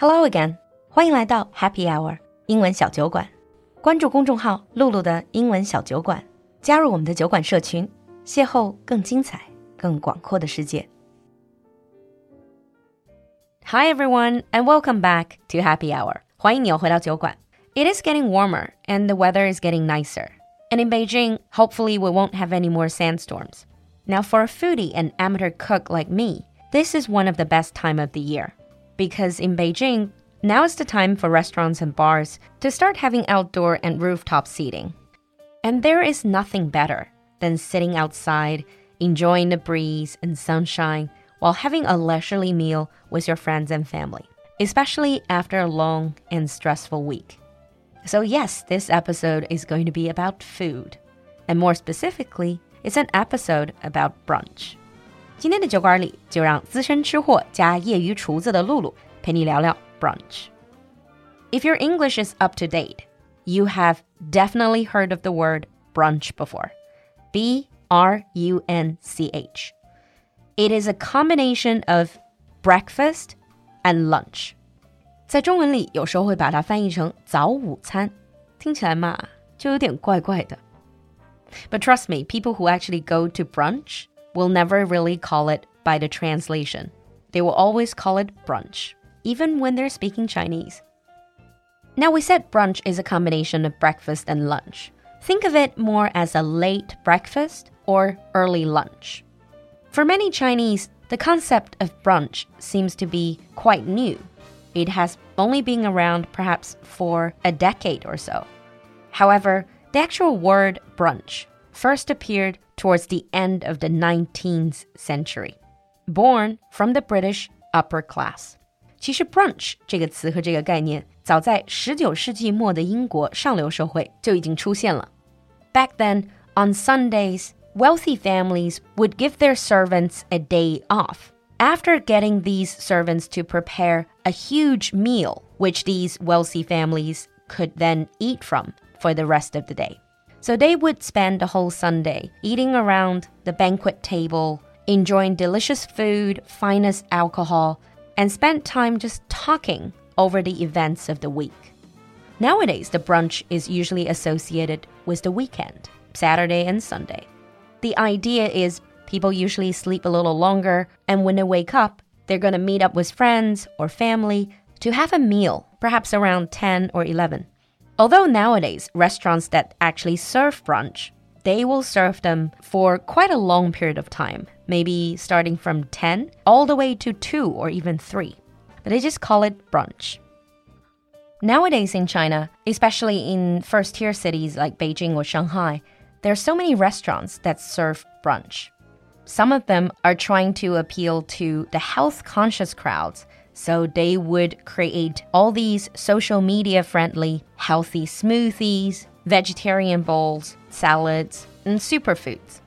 Hello again，欢迎来到 Happy Hour 英文小酒馆。关注公众号“璐璐的英文小酒馆”，加入我们的酒馆社群，邂逅更精彩、更广阔的世界。Hi everyone, and welcome back to Happy Hour，欢迎你又回到酒馆。It is getting warmer, and the weather is getting nicer. And in Beijing, hopefully, we won't have any more sandstorms. Now, for a foodie and amateur cook like me, this is one of the best time of the year because in Beijing, now is the time for restaurants and bars to start having outdoor and rooftop seating. And there is nothing better than sitting outside, enjoying the breeze and sunshine while having a leisurely meal with your friends and family, especially after a long and stressful week. So, yes, this episode is going to be about food. And more specifically, it's an episode about brunch. 今天的酒馆里，就让资深吃货加业余厨子的璐璐陪你聊聊 brunch。If your English is up to date, you have definitely heard of the word brunch before. B R U N C H. It is a combination of breakfast and lunch. 在中文里，有时候会把它翻译成早午餐，听起来嘛就有点怪怪的。But trust me, people who actually go to brunch will never really call it by the translation. They will always call it brunch, even when they're speaking Chinese. Now, we said brunch is a combination of breakfast and lunch. Think of it more as a late breakfast or early lunch. For many Chinese, the concept of brunch seems to be quite new. It has only been around perhaps for a decade or so. However, the actual word brunch first appeared towards the end of the 19th century, born from the British upper class. 其实 brunch 这个词和这个概念，早在19世纪末的英国上流社会就已经出现了。Back then, on Sundays, wealthy families would give their servants a day off after getting these servants to prepare a huge meal, which these wealthy families could then eat from for the rest of the day. So they would spend the whole Sunday eating around the banquet table, enjoying delicious food, finest alcohol, and spend time just talking over the events of the week. Nowadays, the brunch is usually associated with the weekend, Saturday and Sunday. The idea is people usually sleep a little longer, and when they wake up, they're going to meet up with friends or family to have a meal, perhaps around 10 or 11. Although nowadays, restaurants that actually serve brunch, they will serve them for quite a long period of time, maybe starting from 10 all the way to 2 or even 3. But They just call it brunch. Nowadays in China, especially in first tier cities like Beijing or Shanghai, there are so many restaurants that serve brunch. Some of them are trying to appeal to the health conscious crowds so they would create all these social media friendly, healthy smoothies, vegetarian bowls, salads, and superfoods.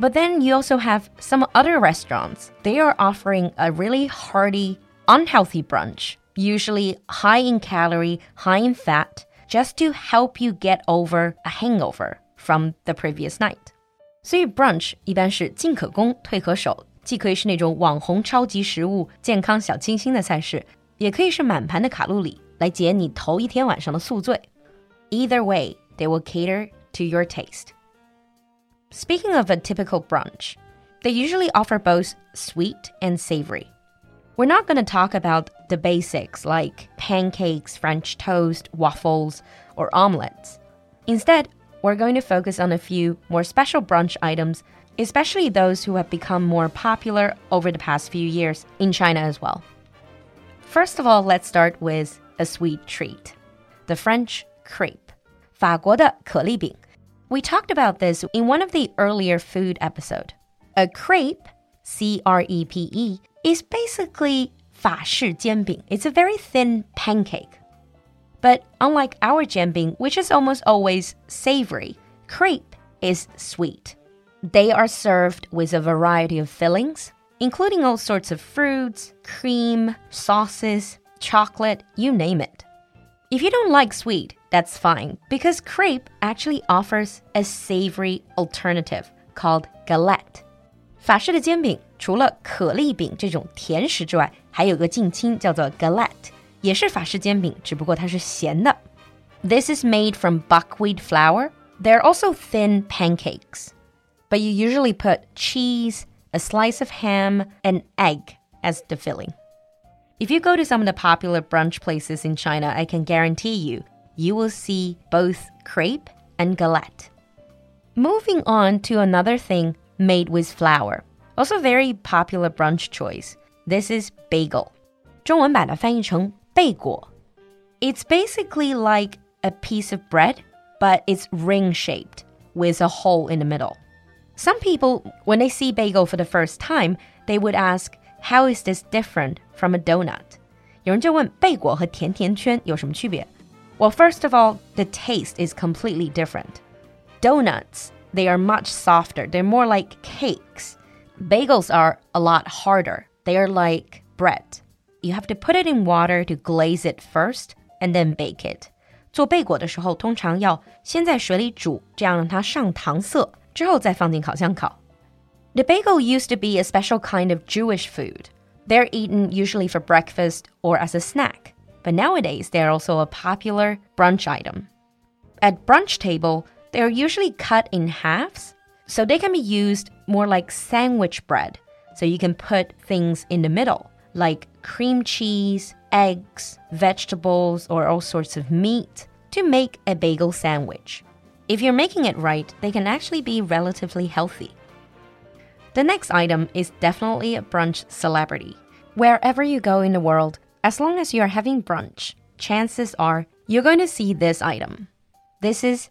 But then you also have some other restaurants. They are offering a really hearty, unhealthy brunch, usually high in calorie, high in fat, just to help you get over a hangover from the previous night. 所以 brunch 一般是进可攻，退可守， 既可以是那种网红超级食物、健康小清新的菜式，也可以是满盘的卡路里来解你头一天晚上的宿醉。Either way, they will cater to your taste. Speaking of a typical brunch, they usually offer both sweet and savory. We're not going to talk about the basics like pancakes, French toast, waffles, or omelets. Instead, we're going to focus on a few more special brunch items especially those who have become more popular over the past few years in China as well. First of all, let's start with a sweet treat the French crepe. 法国的可丽饼. We talked about this in one of the earlier food episode. A crepe, C R E P E, is basically 法式煎饼. It's a very thin pancake. But unlike our 煎饼, which is almost always savory, crepe is sweet. They are served with a variety of fillings, including all sorts of fruits, cream, sauces, chocolate, you name it. If you don't like sweet, that's fine, because crepe actually offers a savory alternative called galette. 法式的煎饼除了可丽饼这种甜食之外，还有个近亲叫做 galette， 也是法式煎饼，只不过它是咸的。This is made from buckwheat flour. They're also thin pancakes. But you usually put cheese, a slice of ham, and egg as the filling. If you go to some of the popular brunch places in China, I can guarantee you, you will see both crepe and galette. Moving on to another thing made with flour. Also very popular brunch choice. This is bagel. 中文版的翻译成贝果. It's basically like a piece of bread, but it's ring shaped with a hole in the middle. Some people, when they see bagel for the first time, they would ask, How is this different from a donut? 有人就问贝果和甜甜圈有什么区别? Well, first of all, the taste is completely different. Donuts, they are much softer. They're more like cakes. Bagels are a lot harder. They are like bread. You have to put it in water to glaze it first and then bake it. 做贝果的时候，通常要先在水里煮，这样让它上糖色，之后再放进烤箱烤。The bagel used to be a special kind of Jewish food. They're eaten usually for breakfast or as a snack, but nowadays they're also a popular brunch item. At brunch table, they're usually cut in halves, so they can be used more like sandwich bread. So you can put things in the middle, like cream cheese, eggs, vegetables, or all sorts of meat to make a bagel sandwich. If you're making it right, they can actually be relatively healthy. The next item is definitely a brunch celebrity. Wherever you go in the world, as long as you're having brunch, chances are you're going to see this item. This is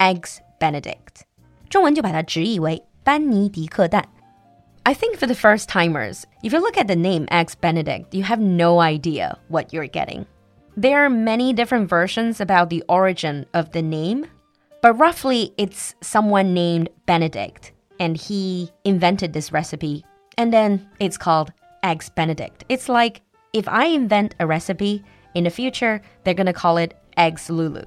Eggs Benedict. 中文就把它直译为班尼迪克蛋。 I think for the first timers, if you look at the name Eggs Benedict, you have no idea what you're getting. There are many different versions about the origin of the name, but roughly it's someone named Benedict and he invented this recipe. And then it's called Eggs Benedict. It's like if I invent a recipe, in the future, they're gonna call it Eggs Lulu.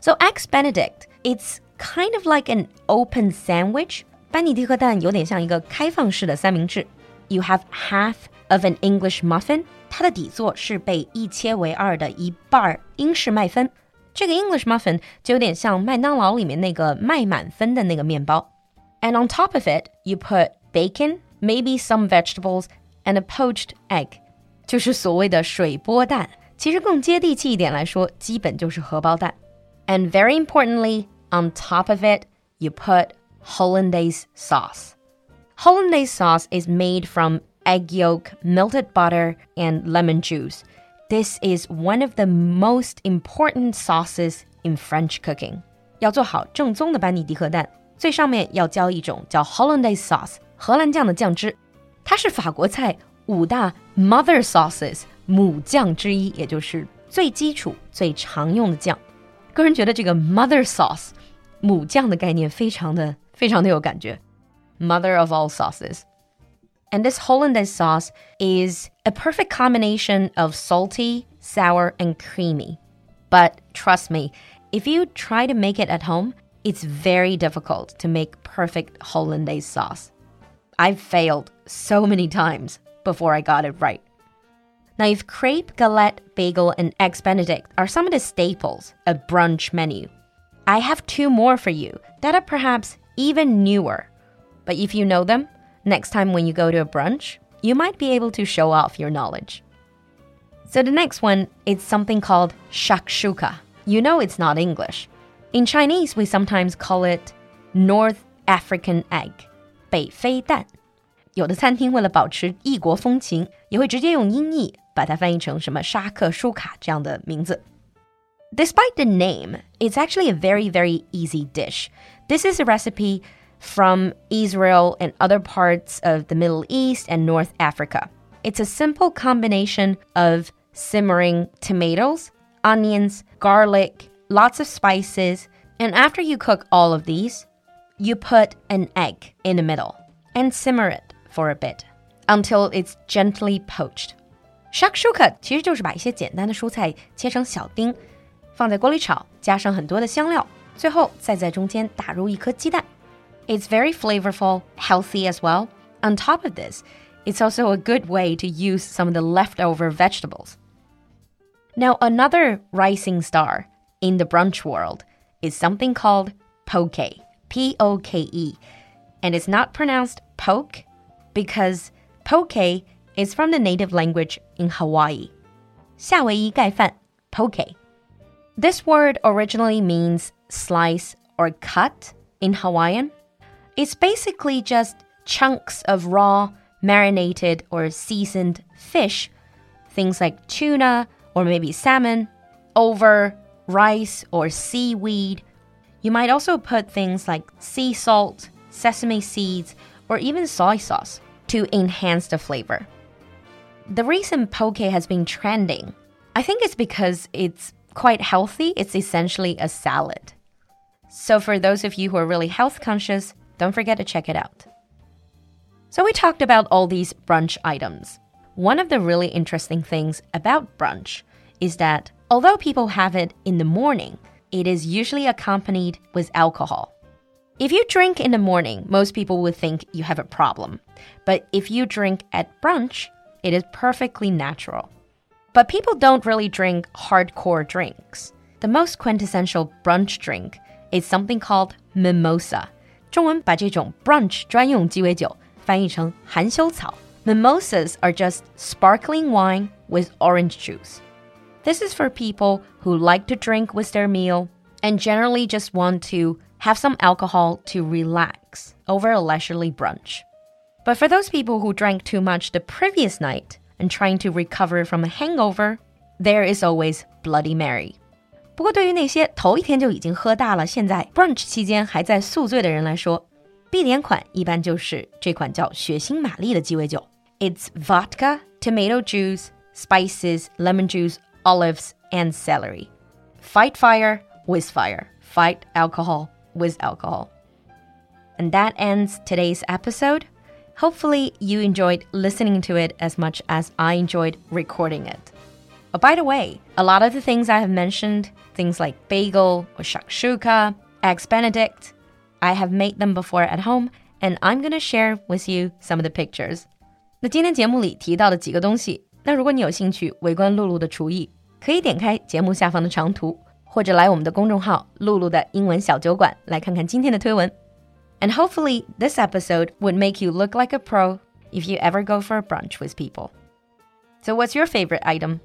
So, Eggs Benedict, it's kind of like an open sandwich. 班尼迪克蛋有点像一个开放式的三明治. You have half of an English muffin. 它的底座是被一切为二的一半英式麦芬。这个 English muffin 就有点像麦当劳里面那个麦满分的那个面包。and on top of it, you put bacon, maybe some vegetables, and a poached egg. 就是所谓的水波蛋。其实更接地气一点来说，基本就是荷包蛋。And very importantly, on top of it, you put hollandaise sauce. Hollandaise sauce is made from egg yolk, melted butter, and lemon juice. This is one of the most important sauces in French cooking. 要做好正宗的班尼迪克蛋，最上面要浇一种叫 Hollandaise sauce 荷兰酱的酱汁，它是法国菜五大 mother sauces 母酱之一，也就是最基础、最常用的酱。个人觉得这个 mother sauce 母酱的概念非常的 非常的有感觉，mother of all sauces。And this Hollandaise sauce is a perfect combination of salty, sour, and creamy. But trust me, if you try to make it at home, it's very difficult to make perfect hollandaise sauce. I've failed so many times before I got it right. Now, if crepe, galette, bagel, and eggs benedict are some of the staples of brunch menu, I have two more for you that are perhaps even newer. But if you know them, next time when you go to a brunch, you might be able to show off your knowledge. So the next one is something called shakshuka. You know it's not English. In Chinese, we sometimes call it North African egg, 北非蛋。有的餐厅为了保持异国风情，也会直接用音译把它翻译成什么沙克舒卡这样的名字。Despite the name, it's actually a very, very easy dish. This is a recipe from Israel and other parts of the Middle East and North Africa. It's a simple combination of simmering tomatoes, onions, garlic, lots of spices, and after you cook all of these, you put an egg in the middle and simmer it for a bit until it's gently poached. Shakshuka 其实就是把一些简单的蔬菜切成小丁，放在锅里炒，加上很多的香料， 最后再在中间打入一颗鸡蛋。It's very flavorful, healthy as well. On top of this, it's also a good way to use some of the leftover vegetables. Now, another rising star in the brunch world is something called poke, P O K E. And it's not pronounced poke because poke is from the native language in Hawaii. 夏威夷盖饭 poke. This word originally means slice or cut in Hawaiian. It's basically just chunks of raw, marinated, or seasoned fish, things like tuna or maybe salmon, over rice or seaweed. You might also put things like sea salt, sesame seeds, or even soy sauce to enhance the flavor. The reason poke has been trending, I think it's because it's quite healthy. It's essentially a salad. So, for those of you who are really health conscious, don't forget to check it out. So, we talked about all these brunch items. One of the really interesting things about brunch is that although people have it in the morning, it is usually accompanied with alcohol. If you drink in the morning, most people would think you have a problem. But if you drink at brunch, it is perfectly natural. But people don't really drink hardcore drinks. The most quintessential brunch drink is something called mimosa. 中文把这种 brunch 专用鸡尾酒翻译成含羞草。Mimosas are just sparkling wine with orange juice. This is for people who like to drink with their meal and generally just want to have some alcohol to relax over a leisurely brunch. But for those people who drank too much the previous night and trying to recover from a hangover, there is always Bloody Mary. 不过，对于那些头一天就已经喝大了，现在 brunch 期间还在宿醉的人来说，必点款一般就是这款叫“血腥玛丽”的鸡尾酒。It's vodka, tomato juice, spices, lemon juice, olives, and celery. Fight fire with fire. Fight alcohol with alcohol. And that ends today's episode. Hopefully, you enjoyed listening to it as much as I enjoyed recording it. Oh, by the way, a lot of the things I have mentioned, things like bagel or shakshuka, eggs benedict, I have made them before at home, and I'm gonna share with you some of the pictures. 那今天节目里提到的几个东西，那如果你有兴趣围观璐璐的厨艺，可以点开节目下方的长图，或者来我们的公众号“璐璐的英文小酒馆”来看看今天的推文。And hopefully this episode would make you look like a pro if you ever go for a brunch with people. So what's your favorite item?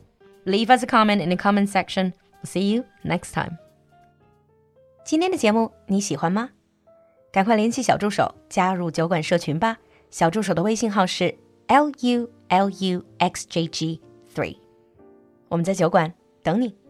Leave us a comment in the comment section. See you next time. 今天的节目你喜欢吗？赶快联系小助手加入酒馆社群吧。小助手的微信号是 l u l u x j g three。我们在酒馆等你。